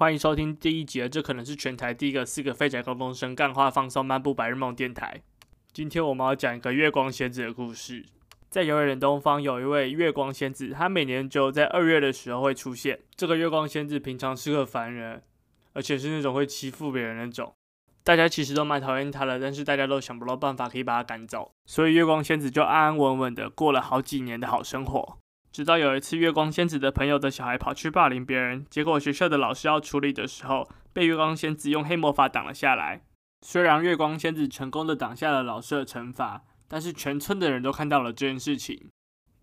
欢迎收听第一集的，这可能是全台第一个四个废柴高中生干话放松漫步白日梦电台。今天我们要讲一个月光仙子的故事。在遥远的东方，有一位月光仙子，她每年只有在二月的时候会出现。这个月光仙子平常是个凡人，而且是那种会欺负别人那种。大家其实都蛮讨厌她的，但是大家都想不到办法可以把她赶走，所以月光仙子就安安稳稳的过了好几年的好生活。直到有一次，月光仙子的朋友的小孩跑去霸凌别人，结果学校的老师要处理的时候，被月光仙子用黑魔法挡了下来。虽然月光仙子成功的挡下了老师的惩罚。但是全村的人都看到了这件事情，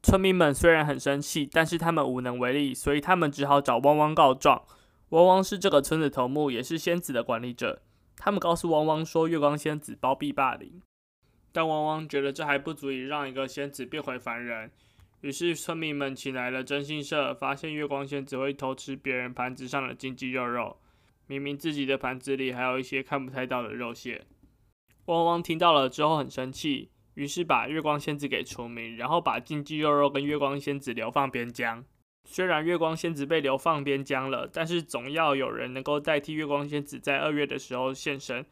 村民们虽然很生气，但是他们无能为力，所以他们只好找汪汪告状。汪汪是这个村的头目，也是仙子的管理者。他们告诉汪汪说，月光仙子包庇霸凌，但汪汪觉得这还不足以让一个仙子变回凡人。于是村民们请来了征信社，发现月光仙子会偷吃别人盘子上的金鸡肉肉，明明自己的盘子里还有一些看不太到的肉馅。汪汪听到了之后很生气。于是把月光仙子给除名，然后把金鸡肉肉跟月光仙子流放边疆。虽然月光仙子被流放边疆了，但是总要有人能够代替月光仙子在二月的时候现身。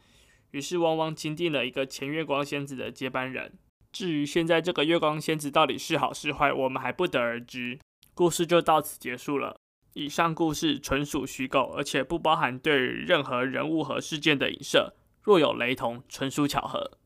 于是汪汪钦定了一个前月光仙子的接班人。至于现在这个月光仙子到底是好是坏，我们还不得而知。故事就到此结束了。以上故事纯属虚构，而且不包含对任何人物和事件的影射。若有雷同，纯属巧合。